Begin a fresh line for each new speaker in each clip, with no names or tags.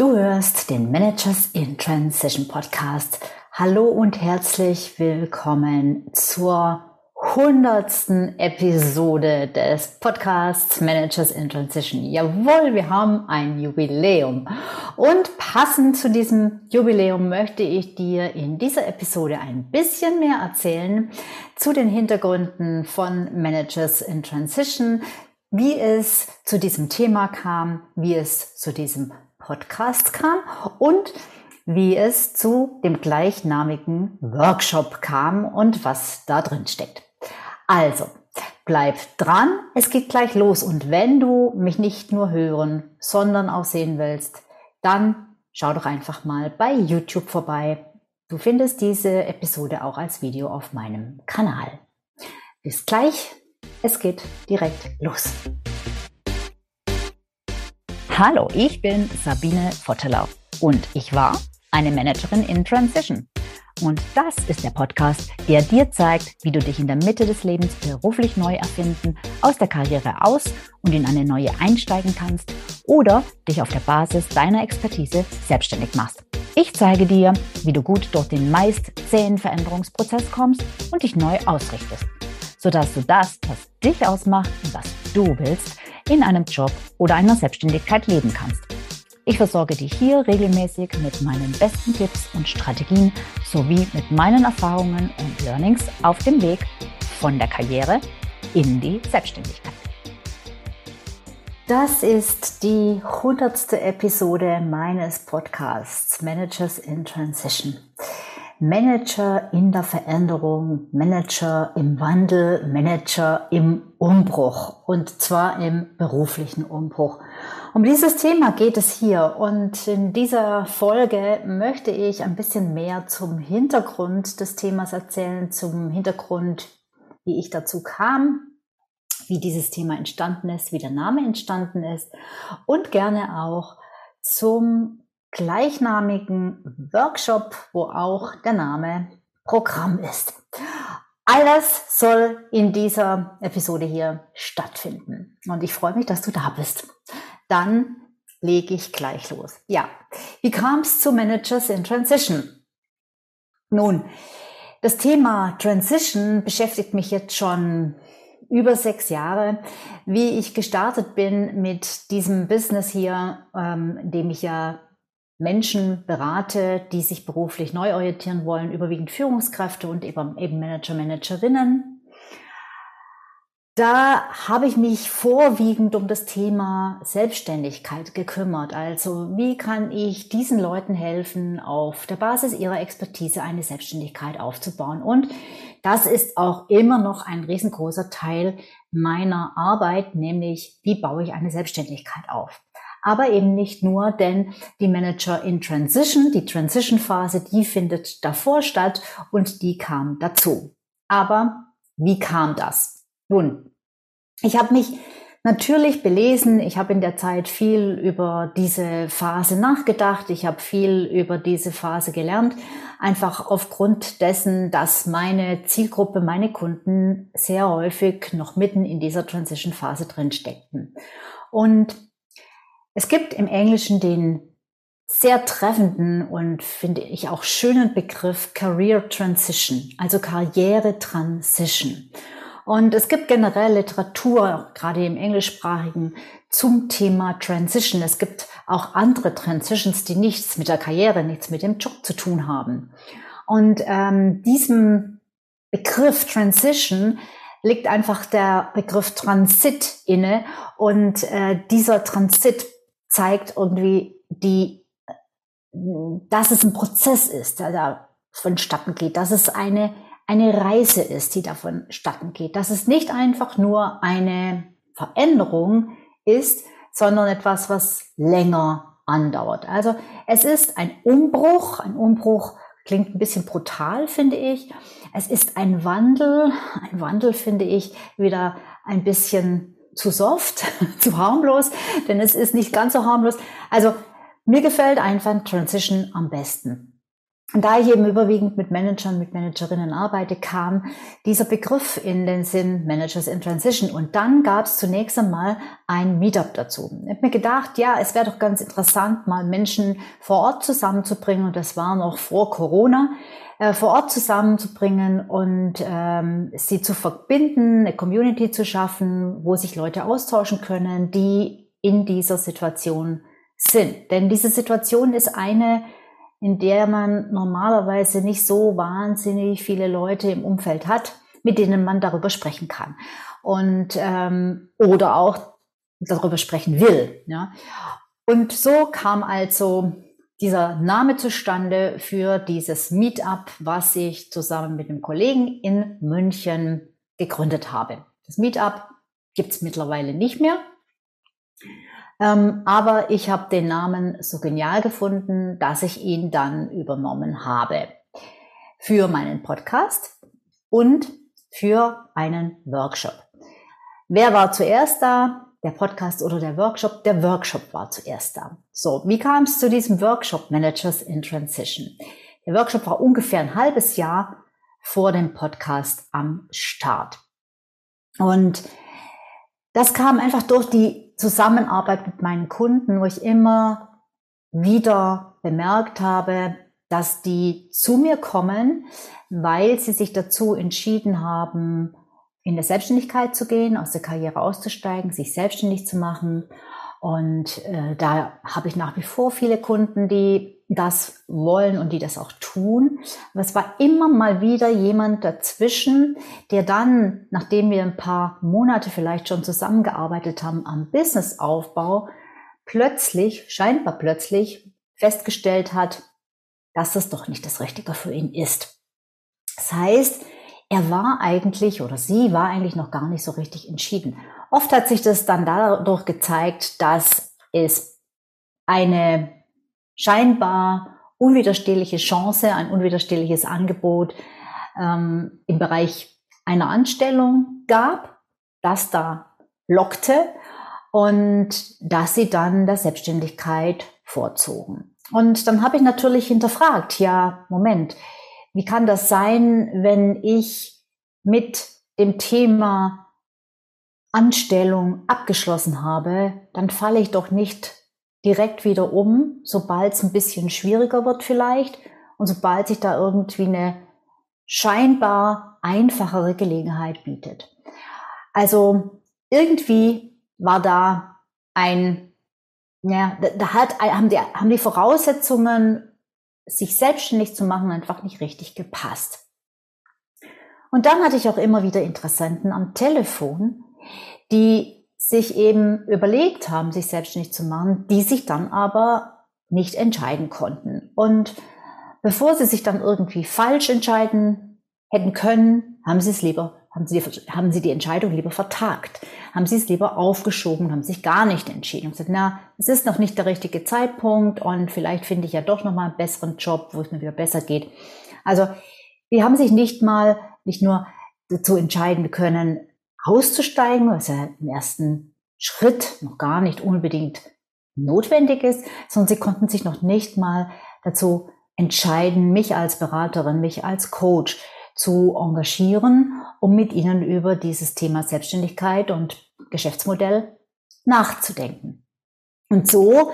Du hörst den Managers in Transition Podcast. Hallo und herzlich willkommen zur hundertsten Episode des Podcasts Managers in Transition. Jawohl, wir haben ein Jubiläum. Und passend zu diesem Jubiläum möchte ich dir in dieser Episode ein bisschen mehr erzählen zu den Hintergründen von Managers in Transition, wie es zu diesem Thema kam, wie es zu diesem Podcast kam und wie es zu dem gleichnamigen Workshop kam und was da drin steckt. Also, bleib dran, es geht gleich los und wenn du mich nicht nur hören, sondern auch sehen willst, dann schau doch einfach mal bei YouTube vorbei. Du findest diese Episode auch als Video auf meinem Kanal. Bis gleich, es geht direkt los. Hallo, ich bin Sabine Vottelau und ich war eine Managerin in Transition. Und das ist der Podcast, der dir zeigt, wie du dich in der Mitte des Lebens beruflich neu erfinden, aus der Karriere aus und in eine neue einsteigen kannst oder dich auf der Basis deiner Expertise selbstständig machst. Ich zeige dir, wie du gut durch den meist zähen Veränderungsprozess kommst und dich neu ausrichtest, sodass du das, was dich ausmacht und was du willst, in einem Job oder einer Selbstständigkeit leben kannst. Ich versorge dich hier regelmäßig mit meinen besten Tipps und Strategien sowie mit meinen Erfahrungen und Learnings auf dem Weg von der Karriere in die Selbstständigkeit. Das ist die hundertste Episode meines Podcasts Managers in Transition. Manager in der Veränderung, Manager im Wandel, Manager im Umbruch und zwar im beruflichen Umbruch. Um dieses Thema geht es hier und in dieser Folge möchte ich ein bisschen mehr zum Hintergrund des Themas erzählen, zum Hintergrund, wie ich dazu kam, wie dieses Thema entstanden ist, wie der Name entstanden ist und gerne auch zum gleichnamigen Workshop, wo auch der Name Programm ist. Alles soll in dieser Episode hier stattfinden. Und ich freue mich, dass du da bist. Dann lege ich gleich los. Ja, wie kam es zu Managers in Transition? Nun, das Thema Transition beschäftigt mich jetzt schon über sechs Jahre, wie ich gestartet bin mit diesem Business hier, ähm, dem ich ja Menschen berate, die sich beruflich neu orientieren wollen, überwiegend Führungskräfte und eben, Manager, Managerinnen. Da habe ich mich vorwiegend um das Thema Selbstständigkeit gekümmert. Also wie kann ich diesen Leuten helfen, auf der Basis ihrer Expertise eine Selbstständigkeit aufzubauen? Und das ist auch immer noch ein riesengroßer Teil meiner Arbeit, nämlich wie baue ich eine Selbstständigkeit auf aber eben nicht nur, denn die Manager in Transition, die Transition-Phase, die findet davor statt und die kam dazu. Aber wie kam das? Nun, ich habe mich natürlich belesen. Ich habe in der Zeit viel über diese Phase nachgedacht. Ich habe viel über diese Phase gelernt. Einfach aufgrund dessen, dass meine Zielgruppe, meine Kunden sehr häufig noch mitten in dieser Transition-Phase drin steckten. Und es gibt im Englischen den sehr treffenden und finde ich auch schönen Begriff Career Transition, also Karriere Transition. Und es gibt generell Literatur, gerade im englischsprachigen, zum Thema Transition. Es gibt auch andere Transitions, die nichts mit der Karriere, nichts mit dem Job zu tun haben. Und ähm, diesem Begriff Transition liegt einfach der Begriff Transit inne. Und äh, dieser Transit zeigt irgendwie die, dass es ein Prozess ist, der da vonstatten geht, dass es eine, eine Reise ist, die davon statten geht, dass es nicht einfach nur eine Veränderung ist, sondern etwas, was länger andauert. Also es ist ein Umbruch, ein Umbruch klingt ein bisschen brutal, finde ich. Es ist ein Wandel, ein Wandel finde ich wieder ein bisschen zu soft, zu harmlos, denn es ist nicht ganz so harmlos. Also mir gefällt einfach Transition am besten. Und da ich eben überwiegend mit Managern, mit Managerinnen arbeite, kam dieser Begriff in den Sinn Managers in Transition. Und dann gab es zunächst einmal ein Meetup dazu. Ich habe mir gedacht, ja, es wäre doch ganz interessant, mal Menschen vor Ort zusammenzubringen. Und das war noch vor Corona äh, vor Ort zusammenzubringen und ähm, sie zu verbinden, eine Community zu schaffen, wo sich Leute austauschen können, die in dieser Situation sind. Denn diese Situation ist eine, in der man normalerweise nicht so wahnsinnig viele Leute im Umfeld hat, mit denen man darüber sprechen kann. Und ähm, oder auch darüber sprechen will. Ja. Und so kam also dieser Name zustande für dieses Meetup, was ich zusammen mit einem Kollegen in München gegründet habe. Das Meetup gibt's mittlerweile nicht mehr. Ähm, aber ich habe den Namen so genial gefunden, dass ich ihn dann übernommen habe. Für meinen Podcast und für einen Workshop. Wer war zuerst da? Der Podcast oder der Workshop? Der Workshop war zuerst da. So, wie kam es zu diesem Workshop Managers in Transition? Der Workshop war ungefähr ein halbes Jahr vor dem Podcast am Start. Und das kam einfach durch die Zusammenarbeit mit meinen Kunden, wo ich immer wieder bemerkt habe, dass die zu mir kommen, weil sie sich dazu entschieden haben, in der Selbstständigkeit zu gehen, aus der Karriere auszusteigen, sich selbstständig zu machen. Und äh, da habe ich nach wie vor viele Kunden, die das wollen und die das auch tun. Aber es war immer mal wieder jemand dazwischen, der dann, nachdem wir ein paar Monate vielleicht schon zusammengearbeitet haben am Businessaufbau, plötzlich, scheinbar plötzlich festgestellt hat, dass das doch nicht das Richtige für ihn ist. Das heißt, er war eigentlich oder sie war eigentlich noch gar nicht so richtig entschieden. Oft hat sich das dann dadurch gezeigt, dass es eine scheinbar unwiderstehliche Chance, ein unwiderstehliches Angebot ähm, im Bereich einer Anstellung gab, das da lockte und dass sie dann der Selbstständigkeit vorzogen. Und dann habe ich natürlich hinterfragt, ja, Moment, wie kann das sein, wenn ich mit dem Thema Anstellung abgeschlossen habe, dann falle ich doch nicht direkt wieder um, sobald es ein bisschen schwieriger wird vielleicht und sobald sich da irgendwie eine scheinbar einfachere Gelegenheit bietet. Also irgendwie war da ein, ja, da hat, haben, die, haben die Voraussetzungen, sich selbstständig zu machen, einfach nicht richtig gepasst. Und dann hatte ich auch immer wieder Interessenten am Telefon, die sich eben überlegt haben, sich selbstständig zu machen, die sich dann aber nicht entscheiden konnten. Und bevor sie sich dann irgendwie falsch entscheiden hätten können, haben sie es lieber, haben sie, haben sie die Entscheidung lieber vertagt, haben sie es lieber aufgeschoben, haben sich gar nicht entschieden und gesagt, na, es ist noch nicht der richtige Zeitpunkt und vielleicht finde ich ja doch noch mal einen besseren Job, wo es mir wieder besser geht. Also, die haben sich nicht mal, nicht nur dazu entscheiden können, auszusteigen, was ja im ersten Schritt noch gar nicht unbedingt notwendig ist, sondern sie konnten sich noch nicht mal dazu entscheiden, mich als Beraterin, mich als Coach zu engagieren, um mit ihnen über dieses Thema Selbstständigkeit und Geschäftsmodell nachzudenken. Und so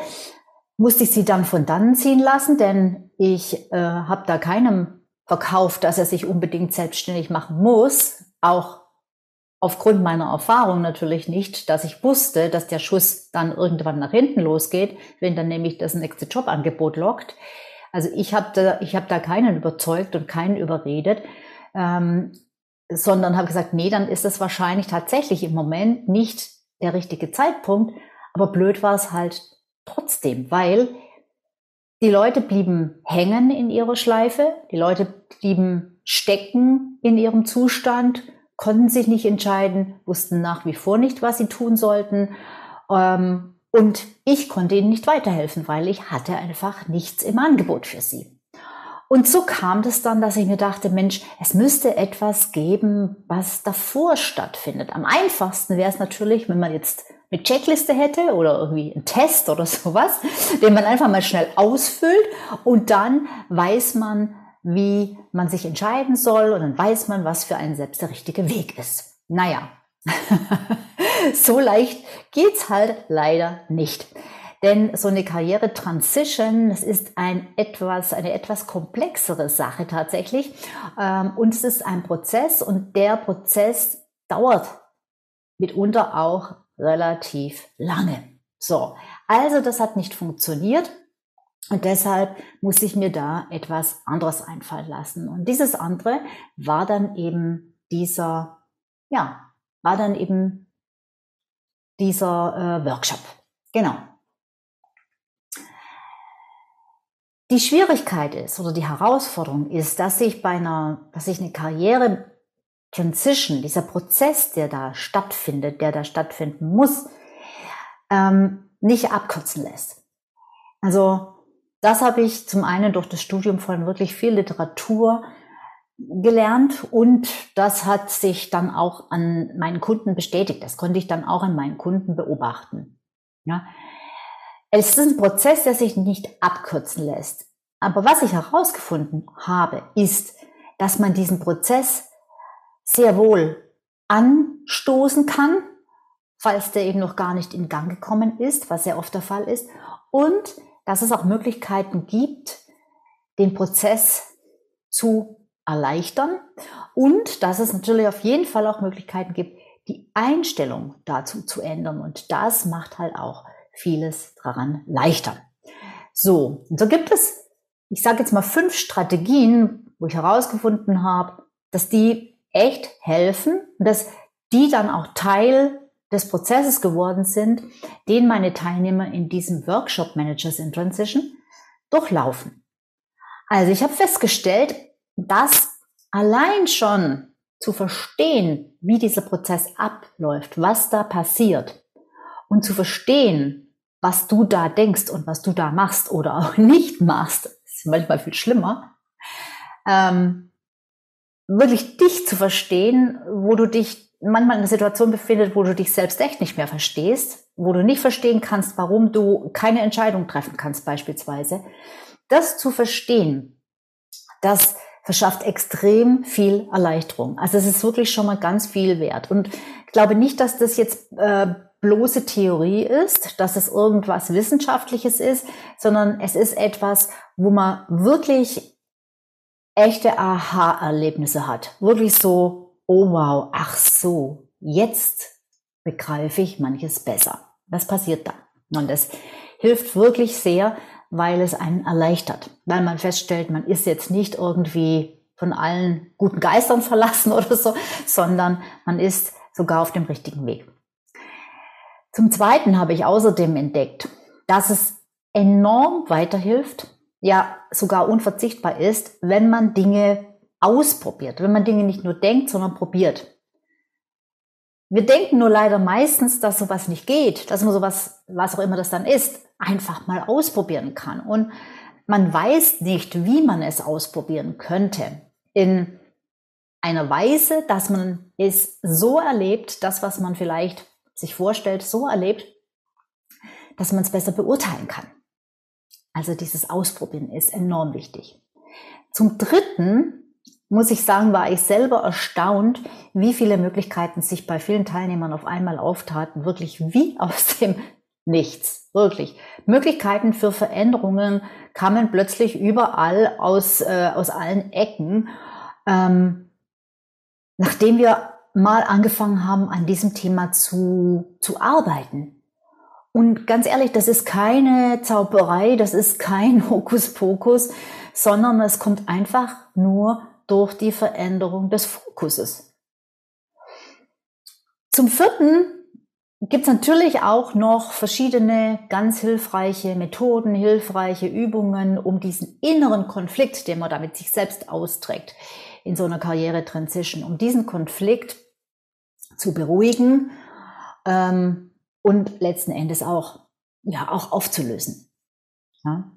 musste ich sie dann von dann ziehen lassen, denn ich äh, habe da keinem verkauft, dass er sich unbedingt selbstständig machen muss, auch aufgrund meiner Erfahrung natürlich nicht, dass ich wusste, dass der Schuss dann irgendwann nach hinten losgeht, wenn dann nämlich das nächste Jobangebot lockt. Also ich habe da, ich hab da keinen überzeugt und keinen überredet, ähm, sondern habe gesagt, nee, dann ist das wahrscheinlich tatsächlich im Moment nicht der richtige Zeitpunkt. Aber blöd war es halt trotzdem, weil die Leute blieben hängen in ihrer Schleife, die Leute blieben stecken in ihrem Zustand konnten sich nicht entscheiden, wussten nach wie vor nicht, was sie tun sollten. Ähm, und ich konnte ihnen nicht weiterhelfen, weil ich hatte einfach nichts im Angebot für sie. Und so kam das dann, dass ich mir dachte, Mensch, es müsste etwas geben, was davor stattfindet. Am einfachsten wäre es natürlich, wenn man jetzt eine Checkliste hätte oder irgendwie einen Test oder sowas, den man einfach mal schnell ausfüllt und dann weiß man, wie man sich entscheiden soll und dann weiß man, was für einen selbst der richtige Weg ist. Naja, so leicht geht's halt leider nicht. Denn so eine Karriere-Transition, das ist ein etwas, eine etwas komplexere Sache tatsächlich. Ähm, und es ist ein Prozess und der Prozess dauert mitunter auch relativ lange. So, also das hat nicht funktioniert. Und deshalb muss ich mir da etwas anderes einfallen lassen. Und dieses andere war dann eben dieser, ja, war dann eben dieser äh, Workshop. Genau. Die Schwierigkeit ist oder die Herausforderung ist, dass ich bei einer, dass ich eine Karriere Transition, dieser Prozess, der da stattfindet, der da stattfinden muss, ähm, nicht abkürzen lässt. Also das habe ich zum einen durch das Studium von wirklich viel Literatur gelernt und das hat sich dann auch an meinen Kunden bestätigt. Das konnte ich dann auch an meinen Kunden beobachten. Ja. Es ist ein Prozess, der sich nicht abkürzen lässt. Aber was ich herausgefunden habe, ist, dass man diesen Prozess sehr wohl anstoßen kann, falls der eben noch gar nicht in Gang gekommen ist, was sehr oft der Fall ist, und dass es auch Möglichkeiten gibt, den Prozess zu erleichtern und dass es natürlich auf jeden Fall auch Möglichkeiten gibt, die Einstellung dazu zu ändern. Und das macht halt auch vieles daran leichter. So, und so gibt es, ich sage jetzt mal fünf Strategien, wo ich herausgefunden habe, dass die echt helfen und dass die dann auch Teil des Prozesses geworden sind, den meine Teilnehmer in diesem Workshop Managers in Transition durchlaufen. Also ich habe festgestellt, dass allein schon zu verstehen, wie dieser Prozess abläuft, was da passiert und zu verstehen, was du da denkst und was du da machst oder auch nicht machst, ist manchmal viel schlimmer, ähm, wirklich dich zu verstehen, wo du dich manchmal in einer Situation befindet, wo du dich selbst echt nicht mehr verstehst, wo du nicht verstehen kannst, warum du keine Entscheidung treffen kannst beispielsweise. Das zu verstehen, das verschafft extrem viel Erleichterung. Also es ist wirklich schon mal ganz viel wert. Und ich glaube nicht, dass das jetzt äh, bloße Theorie ist, dass es irgendwas Wissenschaftliches ist, sondern es ist etwas, wo man wirklich echte Aha-Erlebnisse hat. Wirklich so, oh wow, ach so, jetzt begreife ich manches besser. Das passiert dann. Und das hilft wirklich sehr, weil es einen erleichtert, weil man feststellt, man ist jetzt nicht irgendwie von allen guten Geistern verlassen oder so, sondern man ist sogar auf dem richtigen Weg. Zum Zweiten habe ich außerdem entdeckt, dass es enorm weiterhilft, ja sogar unverzichtbar ist, wenn man Dinge ausprobiert, wenn man Dinge nicht nur denkt, sondern probiert. Wir denken nur leider meistens, dass sowas nicht geht, dass man sowas, was auch immer das dann ist, einfach mal ausprobieren kann. Und man weiß nicht, wie man es ausprobieren könnte. In einer Weise, dass man es so erlebt, das, was man vielleicht sich vorstellt, so erlebt, dass man es besser beurteilen kann. Also dieses Ausprobieren ist enorm wichtig. Zum Dritten muss ich sagen, war ich selber erstaunt, wie viele Möglichkeiten sich bei vielen Teilnehmern auf einmal auftaten, wirklich wie aus dem Nichts, wirklich. Möglichkeiten für Veränderungen kamen plötzlich überall aus, äh, aus allen Ecken, ähm, nachdem wir mal angefangen haben, an diesem Thema zu, zu arbeiten. Und ganz ehrlich, das ist keine Zauberei, das ist kein Hokuspokus, sondern es kommt einfach nur durch die Veränderung des Fokuses. Zum vierten gibt es natürlich auch noch verschiedene ganz hilfreiche Methoden, hilfreiche Übungen, um diesen inneren Konflikt, den man da mit sich selbst austrägt, in so einer Karriere-Transition, um diesen Konflikt zu beruhigen ähm, und letzten Endes auch, ja, auch aufzulösen. Ja.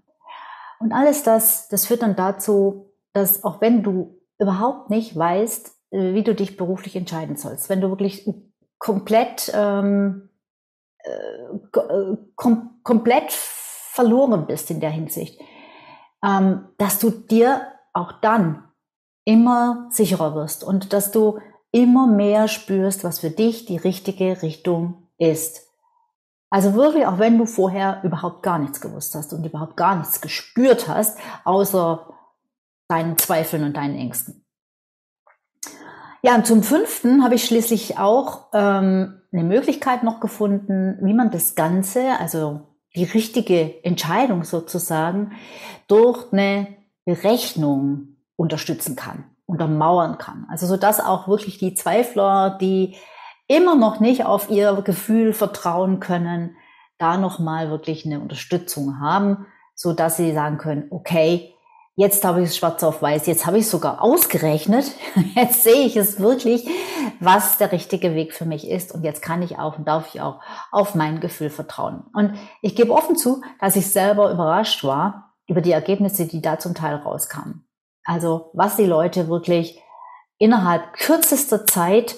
Und alles das, das führt dann dazu, dass auch wenn du überhaupt nicht weißt, äh, wie du dich beruflich entscheiden sollst, wenn du wirklich komplett ähm, äh, äh, kom komplett verloren bist in der Hinsicht, ähm, dass du dir auch dann immer sicherer wirst und dass du immer mehr spürst, was für dich die richtige Richtung ist. Also wirklich, auch wenn du vorher überhaupt gar nichts gewusst hast und überhaupt gar nichts gespürt hast, außer deinen Zweifeln und deinen Ängsten. Ja, und zum fünften habe ich schließlich auch ähm, eine Möglichkeit noch gefunden, wie man das Ganze, also die richtige Entscheidung sozusagen, durch eine Berechnung unterstützen kann, untermauern kann. Also so dass auch wirklich die Zweifler, die immer noch nicht auf ihr Gefühl vertrauen können, da nochmal wirklich eine Unterstützung haben, so dass sie sagen können, okay, Jetzt habe ich es schwarz auf weiß, jetzt habe ich es sogar ausgerechnet. Jetzt sehe ich es wirklich, was der richtige Weg für mich ist. Und jetzt kann ich auch und darf ich auch auf mein Gefühl vertrauen. Und ich gebe offen zu, dass ich selber überrascht war über die Ergebnisse, die da zum Teil rauskamen. Also was die Leute wirklich innerhalb kürzester Zeit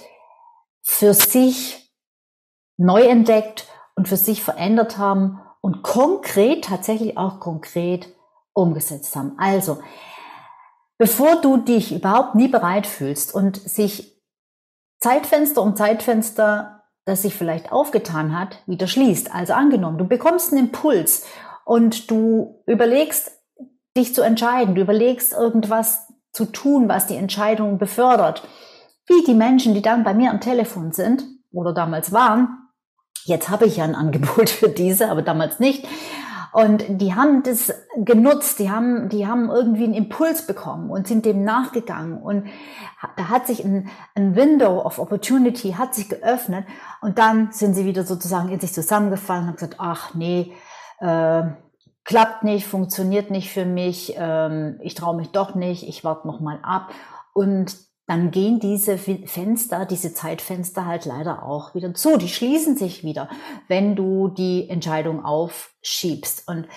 für sich neu entdeckt und für sich verändert haben und konkret, tatsächlich auch konkret umgesetzt haben. Also, bevor du dich überhaupt nie bereit fühlst und sich Zeitfenster um Zeitfenster, das sich vielleicht aufgetan hat, wieder schließt. Also angenommen, du bekommst einen Impuls und du überlegst, dich zu entscheiden, du überlegst irgendwas zu tun, was die Entscheidung befördert. Wie die Menschen, die dann bei mir am Telefon sind oder damals waren, jetzt habe ich ja ein Angebot für diese, aber damals nicht. Und die haben das genutzt, die haben, die haben irgendwie einen Impuls bekommen und sind dem nachgegangen. Und da hat sich ein, ein Window of Opportunity hat sich geöffnet und dann sind sie wieder sozusagen in sich zusammengefallen und haben gesagt, ach nee, äh, klappt nicht, funktioniert nicht für mich, ähm, ich traue mich doch nicht, ich warte noch mal ab. Und dann gehen diese Fenster, diese Zeitfenster halt leider auch wieder zu. Die schließen sich wieder, wenn du die Entscheidung aufschiebst. Und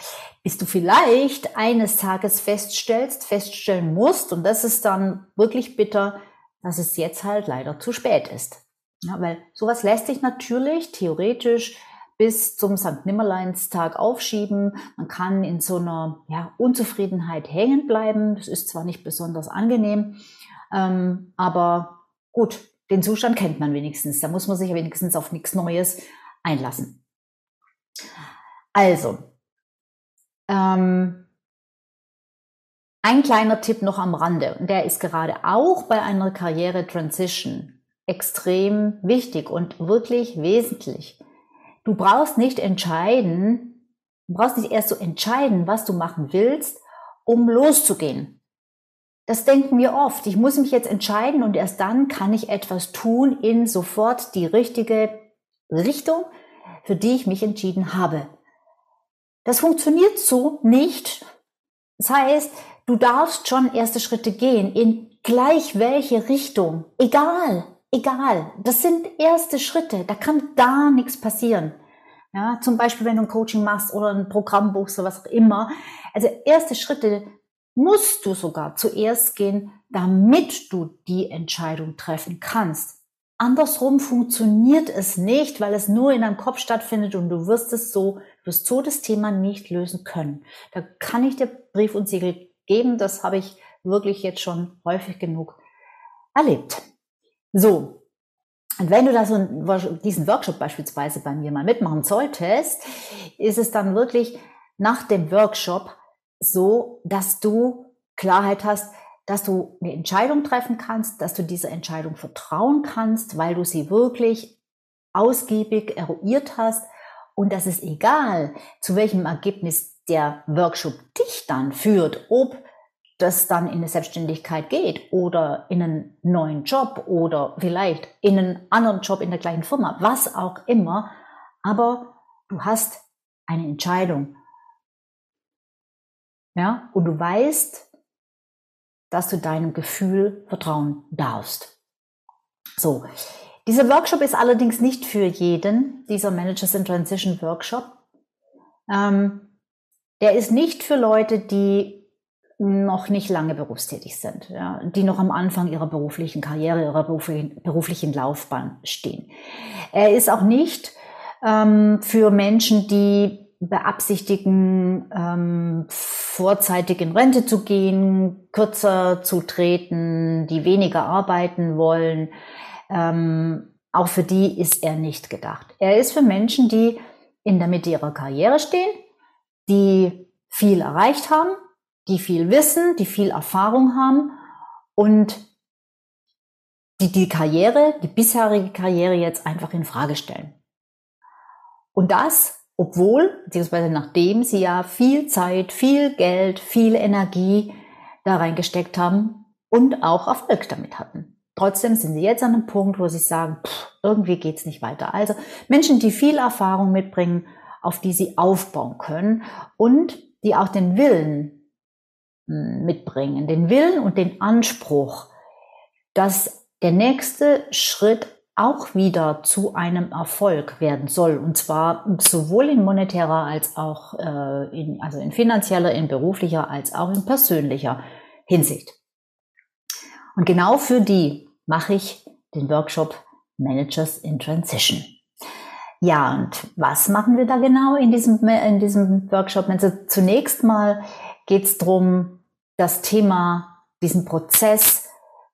bis du vielleicht eines Tages feststellst, feststellen musst, und das ist dann wirklich bitter, dass es jetzt halt leider zu spät ist. Ja, weil sowas lässt sich natürlich theoretisch bis zum St. Nimmerleinstag aufschieben. Man kann in so einer ja, Unzufriedenheit hängen bleiben. Das ist zwar nicht besonders angenehm, ähm, aber gut, den Zustand kennt man wenigstens. Da muss man sich wenigstens auf nichts Neues einlassen. Also, ähm, ein kleiner Tipp noch am Rande, und der ist gerade auch bei einer Karriere-Transition extrem wichtig und wirklich wesentlich. Du brauchst nicht entscheiden, du brauchst nicht erst so entscheiden, was du machen willst, um loszugehen. Das denken wir oft. Ich muss mich jetzt entscheiden und erst dann kann ich etwas tun in sofort die richtige Richtung, für die ich mich entschieden habe. Das funktioniert so nicht. Das heißt, du darfst schon erste Schritte gehen in gleich welche Richtung. Egal, egal. Das sind erste Schritte. Da kann gar nichts passieren. Ja, zum Beispiel, wenn du ein Coaching machst oder ein Programm buchst oder was auch immer. Also erste Schritte musst du sogar zuerst gehen, damit du die Entscheidung treffen kannst. Andersrum funktioniert es nicht, weil es nur in deinem Kopf stattfindet und du wirst es so, du wirst so das Thema nicht lösen können. Da kann ich dir Brief und Siegel geben, das habe ich wirklich jetzt schon häufig genug erlebt. So. Und wenn du da so diesen Workshop beispielsweise bei mir mal mitmachen solltest, ist es dann wirklich nach dem Workshop so, dass du Klarheit hast, dass du eine Entscheidung treffen kannst, dass du dieser Entscheidung vertrauen kannst, weil du sie wirklich ausgiebig eruiert hast und dass es egal, zu welchem Ergebnis der Workshop dich dann führt, ob das dann in eine Selbstständigkeit geht oder in einen neuen Job oder vielleicht in einen anderen Job in der gleichen Firma, was auch immer, aber du hast eine Entscheidung ja, und du weißt, dass du deinem Gefühl vertrauen darfst. So. Dieser Workshop ist allerdings nicht für jeden, dieser Managers in Transition Workshop. Ähm, der ist nicht für Leute, die noch nicht lange berufstätig sind, ja, die noch am Anfang ihrer beruflichen Karriere, ihrer beruflichen, beruflichen Laufbahn stehen. Er ist auch nicht ähm, für Menschen, die beabsichtigen, ähm, vorzeitig in Rente zu gehen, kürzer zu treten, die weniger arbeiten wollen. Ähm, auch für die ist er nicht gedacht. Er ist für Menschen, die in der Mitte ihrer Karriere stehen, die viel erreicht haben, die viel wissen, die viel Erfahrung haben und die die Karriere, die bisherige Karriere jetzt einfach in Frage stellen. Und das, obwohl, beziehungsweise nachdem sie ja viel Zeit, viel Geld, viel Energie da reingesteckt haben und auch Erfolg damit hatten. Trotzdem sind sie jetzt an einem Punkt, wo sie sagen, pff, irgendwie geht's nicht weiter. Also Menschen, die viel Erfahrung mitbringen, auf die sie aufbauen können und die auch den Willen mitbringen, den Willen und den Anspruch, dass der nächste Schritt auch wieder zu einem Erfolg werden soll. Und zwar sowohl in monetärer als auch äh, in, also in finanzieller, in beruflicher als auch in persönlicher Hinsicht. Und genau für die mache ich den Workshop Managers in Transition. Ja, und was machen wir da genau in diesem, in diesem Workshop? Also zunächst mal geht es darum, das Thema, diesen Prozess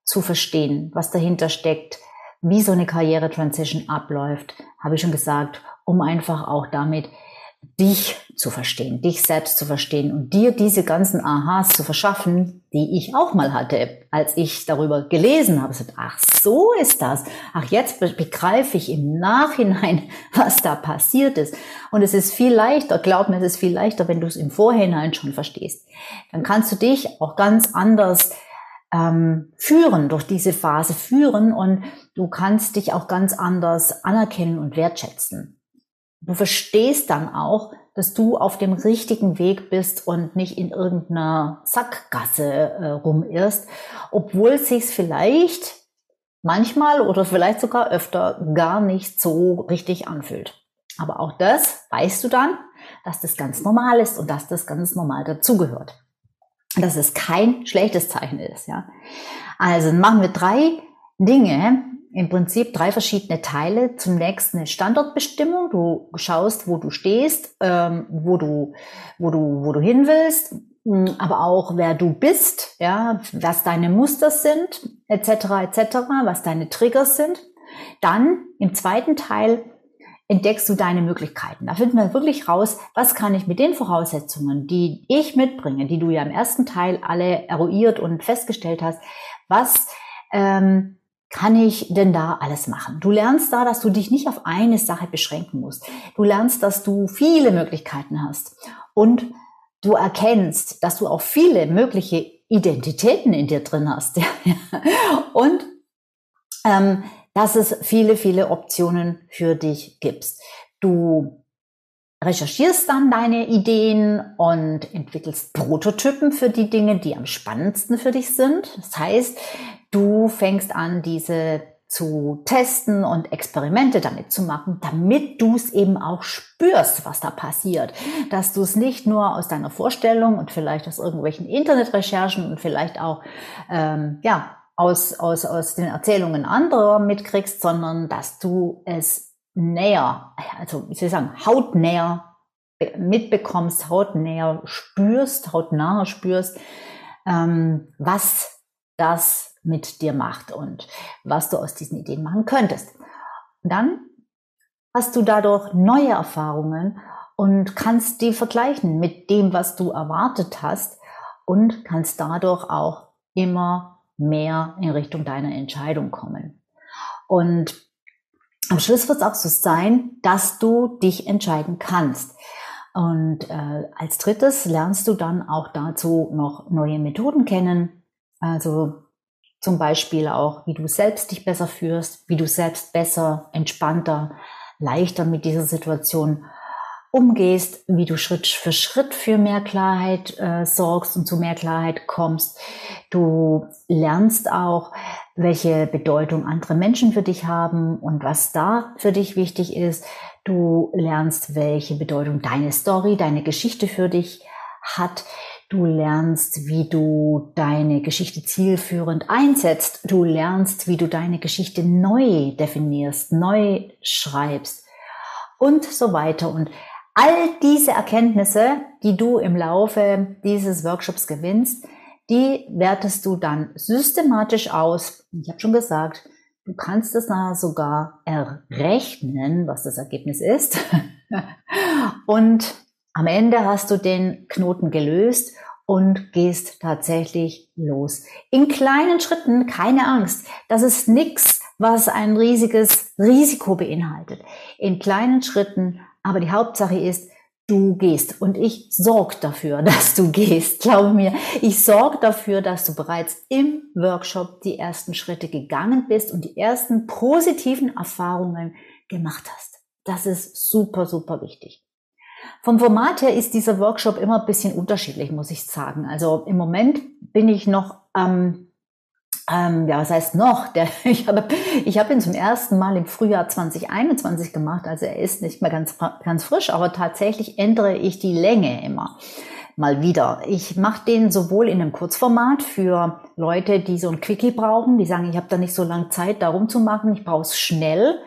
zu verstehen, was dahinter steckt, wie so eine Karriere-Transition abläuft, habe ich schon gesagt, um einfach auch damit dich zu verstehen, dich selbst zu verstehen und dir diese ganzen Aha's zu verschaffen, die ich auch mal hatte, als ich darüber gelesen habe. Ach, so ist das. Ach, jetzt begreife ich im Nachhinein, was da passiert ist. Und es ist viel leichter, glaub mir, es ist viel leichter, wenn du es im Vorhinein schon verstehst. Dann kannst du dich auch ganz anders ähm, führen, durch diese Phase führen und du kannst dich auch ganz anders anerkennen und wertschätzen. Du verstehst dann auch, dass du auf dem richtigen Weg bist und nicht in irgendeiner Sackgasse äh, rumirrst, obwohl es sich vielleicht manchmal oder vielleicht sogar öfter gar nicht so richtig anfühlt. Aber auch das weißt du dann, dass das ganz normal ist und dass das ganz normal dazugehört dass es kein schlechtes Zeichen ist. Ja. Also machen wir drei Dinge, im Prinzip drei verschiedene Teile. Zunächst eine Standortbestimmung. Du schaust, wo du stehst, ähm, wo du, wo du, wo du hin willst, hm, aber auch wer du bist, ja, was deine Muster sind, etc., etc., was deine Triggers sind. Dann im zweiten Teil entdeckst du deine Möglichkeiten. Da finden wir wirklich raus, was kann ich mit den Voraussetzungen, die ich mitbringe, die du ja im ersten Teil alle eruiert und festgestellt hast, was ähm, kann ich denn da alles machen? Du lernst da, dass du dich nicht auf eine Sache beschränken musst. Du lernst, dass du viele Möglichkeiten hast und du erkennst, dass du auch viele mögliche Identitäten in dir drin hast. und ähm, dass es viele, viele Optionen für dich gibt. Du recherchierst dann deine Ideen und entwickelst Prototypen für die Dinge, die am spannendsten für dich sind. Das heißt, du fängst an, diese zu testen und Experimente damit zu machen, damit du es eben auch spürst, was da passiert. Dass du es nicht nur aus deiner Vorstellung und vielleicht aus irgendwelchen Internetrecherchen und vielleicht auch ähm, ja aus, aus, aus den Erzählungen anderer mitkriegst, sondern dass du es näher, also wie soll ich sagen, hautnäher mitbekommst, hautnäher spürst, hautnah spürst, ähm, was das mit dir macht und was du aus diesen Ideen machen könntest. Und dann hast du dadurch neue Erfahrungen und kannst die vergleichen mit dem, was du erwartet hast und kannst dadurch auch immer mehr in Richtung deiner Entscheidung kommen. Und am Schluss wird es auch so sein, dass du dich entscheiden kannst. Und äh, als drittes lernst du dann auch dazu noch neue Methoden kennen. Also zum Beispiel auch, wie du selbst dich besser führst, wie du selbst besser, entspannter, leichter mit dieser Situation umgehst, wie du Schritt für Schritt für mehr Klarheit äh, sorgst und zu mehr Klarheit kommst. Du lernst auch, welche Bedeutung andere Menschen für dich haben und was da für dich wichtig ist. Du lernst, welche Bedeutung deine Story, deine Geschichte für dich hat. Du lernst, wie du deine Geschichte zielführend einsetzt. Du lernst, wie du deine Geschichte neu definierst, neu schreibst. und so weiter. Und all diese Erkenntnisse, die du im Laufe dieses Workshops gewinnst, die wertest du dann systematisch aus. Ich habe schon gesagt, du kannst es sogar errechnen, was das Ergebnis ist. und am Ende hast du den Knoten gelöst und gehst tatsächlich los. In kleinen Schritten, keine Angst. Das ist nichts, was ein riesiges Risiko beinhaltet. In kleinen Schritten, aber die Hauptsache ist, du gehst. Und ich sorge dafür, dass du gehst. Glaube mir, ich sorge dafür, dass du bereits im Workshop die ersten Schritte gegangen bist und die ersten positiven Erfahrungen gemacht hast. Das ist super, super wichtig. Vom Format her ist dieser Workshop immer ein bisschen unterschiedlich, muss ich sagen. Also im Moment bin ich noch ähm, ähm, ja, was heißt noch? Der, ich habe ich hab ihn zum ersten Mal im Frühjahr 2021 gemacht, also er ist nicht mehr ganz, ganz frisch, aber tatsächlich ändere ich die Länge immer mal wieder. Ich mache den sowohl in einem Kurzformat für Leute, die so ein Quickie brauchen, die sagen, ich habe da nicht so lange Zeit, darum zu machen, ich brauche es schnell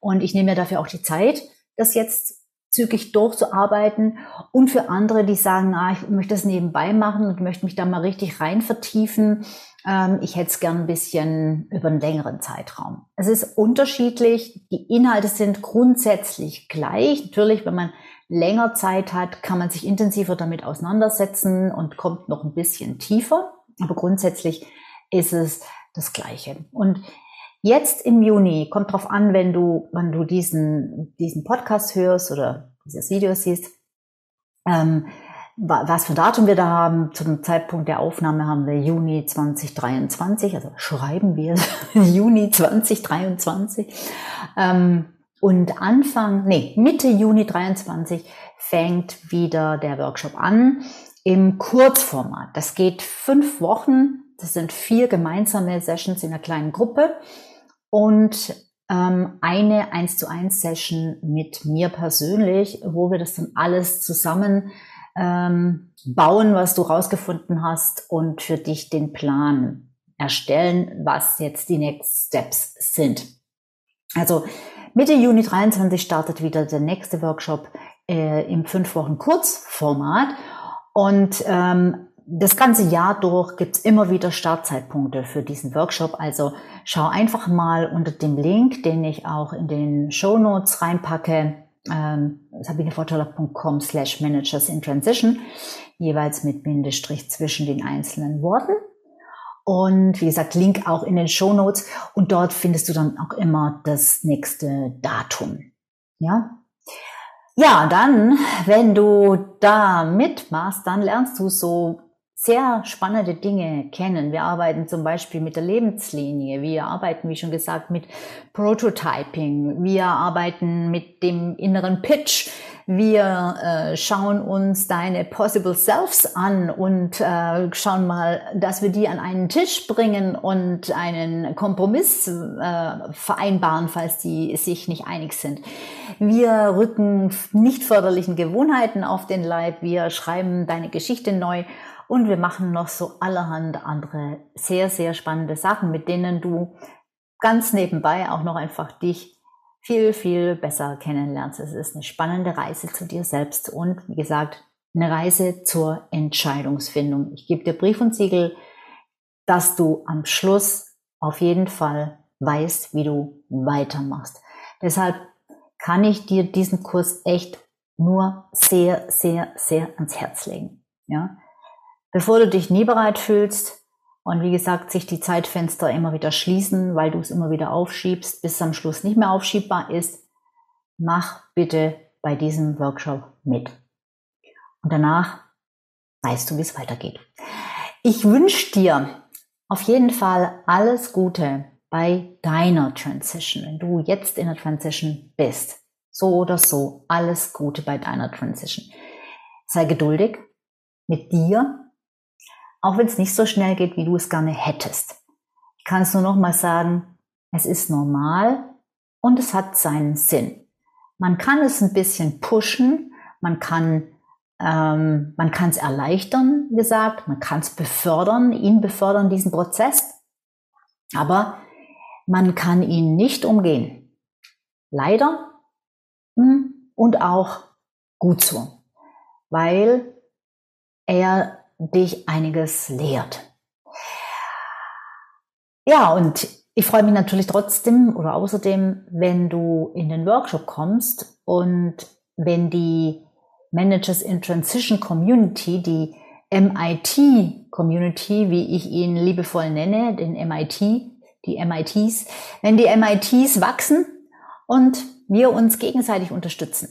und ich nehme mir dafür auch die Zeit, das jetzt zügig durchzuarbeiten und für andere, die sagen, ah, ich möchte das nebenbei machen und möchte mich da mal richtig rein vertiefen. Ähm, ich hätte es gern ein bisschen über einen längeren Zeitraum. Es ist unterschiedlich. Die Inhalte sind grundsätzlich gleich. Natürlich, wenn man länger Zeit hat, kann man sich intensiver damit auseinandersetzen und kommt noch ein bisschen tiefer. Aber grundsätzlich ist es das Gleiche. Und Jetzt im Juni, kommt drauf an, wenn du, wenn du diesen, diesen Podcast hörst oder dieses Video siehst, ähm, was für Datum wir da haben. Zum Zeitpunkt der Aufnahme haben wir Juni 2023, also schreiben wir Juni 2023. Ähm, und Anfang, nee, Mitte Juni 23 fängt wieder der Workshop an im Kurzformat. Das geht fünf Wochen. Das sind vier gemeinsame Sessions in einer kleinen Gruppe und ähm, eine 1 zu 1 Session mit mir persönlich, wo wir das dann alles zusammen ähm, bauen, was du rausgefunden hast und für dich den Plan erstellen, was jetzt die Next Steps sind. Also Mitte Juni 23 startet wieder der nächste Workshop äh, im fünf Wochen Kurzformat und ähm, das ganze Jahr durch gibt's immer wieder Startzeitpunkte für diesen Workshop. Also schau einfach mal unter dem Link, den ich auch in den Show Notes reinpacke, ähm, sabinevorteller.com slash managers in transition, jeweils mit Bindestrich zwischen den einzelnen Worten. Und wie gesagt, Link auch in den Show Notes. Und dort findest du dann auch immer das nächste Datum. Ja, ja, dann, wenn du da mitmachst, dann lernst du so sehr spannende Dinge kennen. Wir arbeiten zum Beispiel mit der Lebenslinie. Wir arbeiten, wie schon gesagt, mit Prototyping. Wir arbeiten mit dem inneren Pitch. Wir äh, schauen uns deine Possible Selves an und äh, schauen mal, dass wir die an einen Tisch bringen und einen Kompromiss äh, vereinbaren, falls die sich nicht einig sind. Wir rücken nicht förderlichen Gewohnheiten auf den Leib. Wir schreiben deine Geschichte neu und wir machen noch so allerhand andere sehr, sehr spannende Sachen, mit denen du ganz nebenbei auch noch einfach dich viel, viel besser kennenlernst. Es ist eine spannende Reise zu dir selbst und wie gesagt, eine Reise zur Entscheidungsfindung. Ich gebe dir Brief und Siegel, dass du am Schluss auf jeden Fall weißt, wie du weitermachst. Deshalb kann ich dir diesen Kurs echt nur sehr, sehr, sehr ans Herz legen. Ja, bevor du dich nie bereit fühlst und wie gesagt, sich die Zeitfenster immer wieder schließen, weil du es immer wieder aufschiebst, bis es am Schluss nicht mehr aufschiebbar ist, mach bitte bei diesem Workshop mit. Und danach weißt du, wie es weitergeht. Ich wünsche dir auf jeden Fall alles Gute bei deiner Transition, wenn du jetzt in der Transition bist. So oder so, alles Gute bei deiner Transition. Sei geduldig mit dir auch wenn es nicht so schnell geht, wie du es gerne hättest. Ich kann es nur noch mal sagen, es ist normal und es hat seinen Sinn. Man kann es ein bisschen pushen, man kann ähm, man kann es erleichtern, gesagt, man kann es befördern, ihn befördern, diesen Prozess, aber man kann ihn nicht umgehen. Leider, hm, und auch gut so, weil er dich einiges lehrt. Ja, und ich freue mich natürlich trotzdem oder außerdem, wenn du in den Workshop kommst und wenn die Managers in Transition Community, die MIT Community, wie ich ihn liebevoll nenne, den MIT, die MITs, wenn die MITs wachsen und wir uns gegenseitig unterstützen.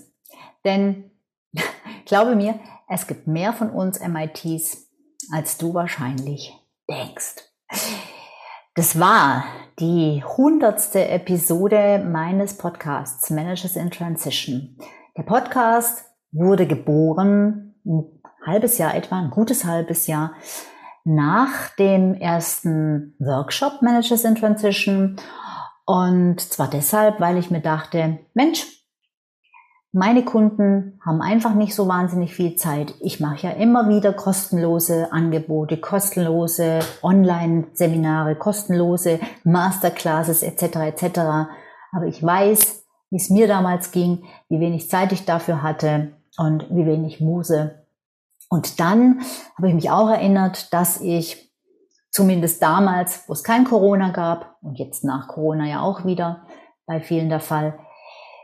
Denn glaube mir, es gibt mehr von uns MITs, als du wahrscheinlich denkst. Das war die hundertste Episode meines Podcasts Managers in Transition. Der Podcast wurde geboren, ein halbes Jahr etwa, ein gutes halbes Jahr nach dem ersten Workshop Managers in Transition. Und zwar deshalb, weil ich mir dachte, Mensch, meine Kunden haben einfach nicht so wahnsinnig viel Zeit. Ich mache ja immer wieder kostenlose Angebote, kostenlose Online-Seminare, kostenlose Masterclasses etc. etc. Aber ich weiß, wie es mir damals ging, wie wenig Zeit ich dafür hatte und wie wenig Muse. Und dann habe ich mich auch erinnert, dass ich zumindest damals, wo es kein Corona gab und jetzt nach Corona ja auch wieder bei vielen der Fall,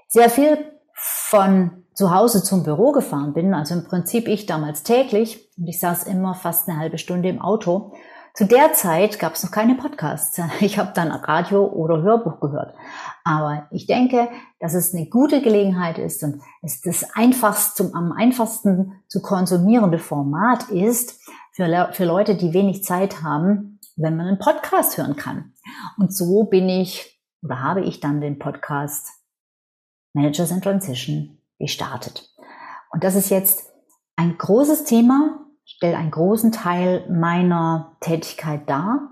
sehr viel von zu Hause zum Büro gefahren bin. Also im Prinzip ich damals täglich und ich saß immer fast eine halbe Stunde im Auto zu der Zeit gab es noch keine Podcasts. Ich habe dann Radio oder Hörbuch gehört. Aber ich denke, dass es eine gute Gelegenheit ist und es das einfachste, am einfachsten zu konsumierende Format ist für, für Leute, die wenig Zeit haben, wenn man einen Podcast hören kann. Und so bin ich oder habe ich dann den Podcast Managers in Transition gestartet. Und das ist jetzt ein großes Thema, stellt einen großen Teil meiner Tätigkeit dar.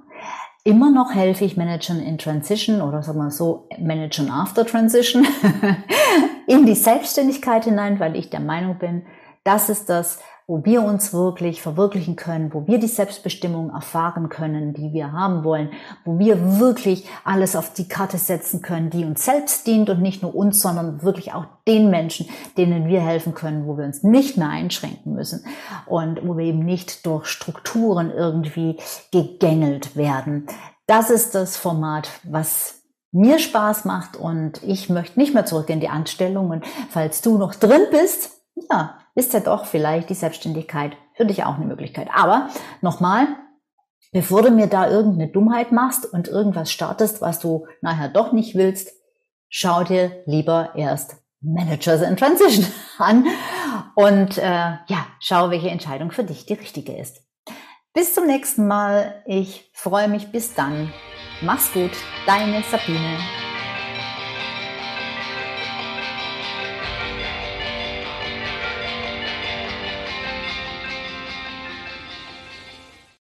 Immer noch helfe ich Managern in Transition oder sagen wir so Managern after Transition in die Selbstständigkeit hinein, weil ich der Meinung bin, das ist das, wo wir uns wirklich verwirklichen können, wo wir die Selbstbestimmung erfahren können, die wir haben wollen, wo wir wirklich alles auf die Karte setzen können, die uns selbst dient und nicht nur uns, sondern wirklich auch den Menschen, denen wir helfen können, wo wir uns nicht mehr einschränken müssen und wo wir eben nicht durch Strukturen irgendwie gegängelt werden. Das ist das Format, was mir Spaß macht und ich möchte nicht mehr zurück in die Anstellung. Und falls du noch drin bist, ja, ist ja doch vielleicht die Selbstständigkeit für dich auch eine Möglichkeit. Aber nochmal, bevor du mir da irgendeine Dummheit machst und irgendwas startest, was du nachher doch nicht willst, schau dir lieber erst Managers in Transition an und äh, ja, schau, welche Entscheidung für dich die richtige ist. Bis zum nächsten Mal. Ich freue mich bis dann. Mach's gut. Deine Sabine.